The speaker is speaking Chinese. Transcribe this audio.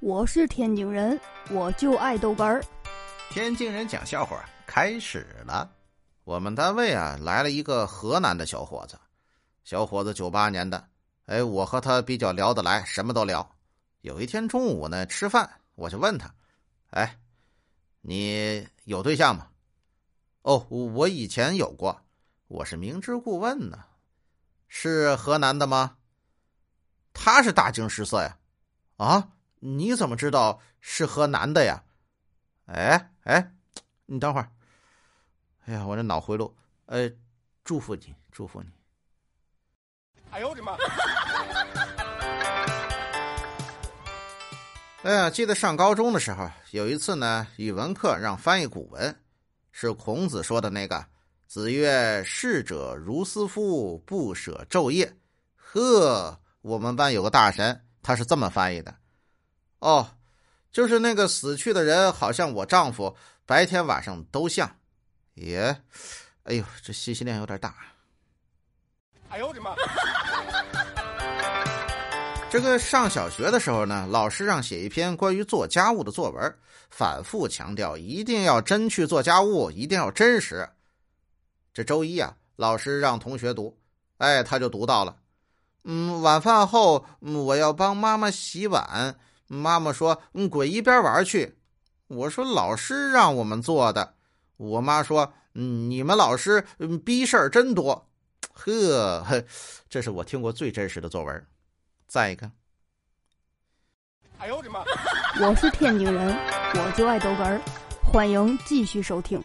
我是天津人，我就爱豆干儿。天津人讲笑话开始了。我们单位啊来了一个河南的小伙子，小伙子九八年的，哎，我和他比较聊得来，什么都聊。有一天中午呢吃饭，我就问他：“哎，你有对象吗？”“哦，我以前有过，我是明知故问呢。”“是河南的吗？”他是大惊失色呀，“啊？”你怎么知道是和男的呀？哎哎，你等会儿。哎呀，我这脑回路。呃，祝福你，祝福你。哎呦我的妈！哎呀，记得上高中的时候，有一次呢，语文课让翻译古文，是孔子说的那个“子曰：逝者如斯夫，不舍昼夜。”呵，我们班有个大神，他是这么翻译的。哦，就是那个死去的人，好像我丈夫，白天晚上都像。耶，哎呦，这信息量有点大。哎呦我的妈！这个上小学的时候呢，老师让写一篇关于做家务的作文，反复强调一定要真去做家务，一定要真实。这周一啊，老师让同学读，哎，他就读到了。嗯，晚饭后，嗯，我要帮妈妈洗碗。妈妈说：“嗯，滚一边玩去。”我说：“老师让我们做的。”我妈说：“嗯，你们老师逼事儿真多。”呵，这是我听过最真实的作文。再一个，哎呦我的妈！我是天津人，我就爱逗哏儿，欢迎继续收听。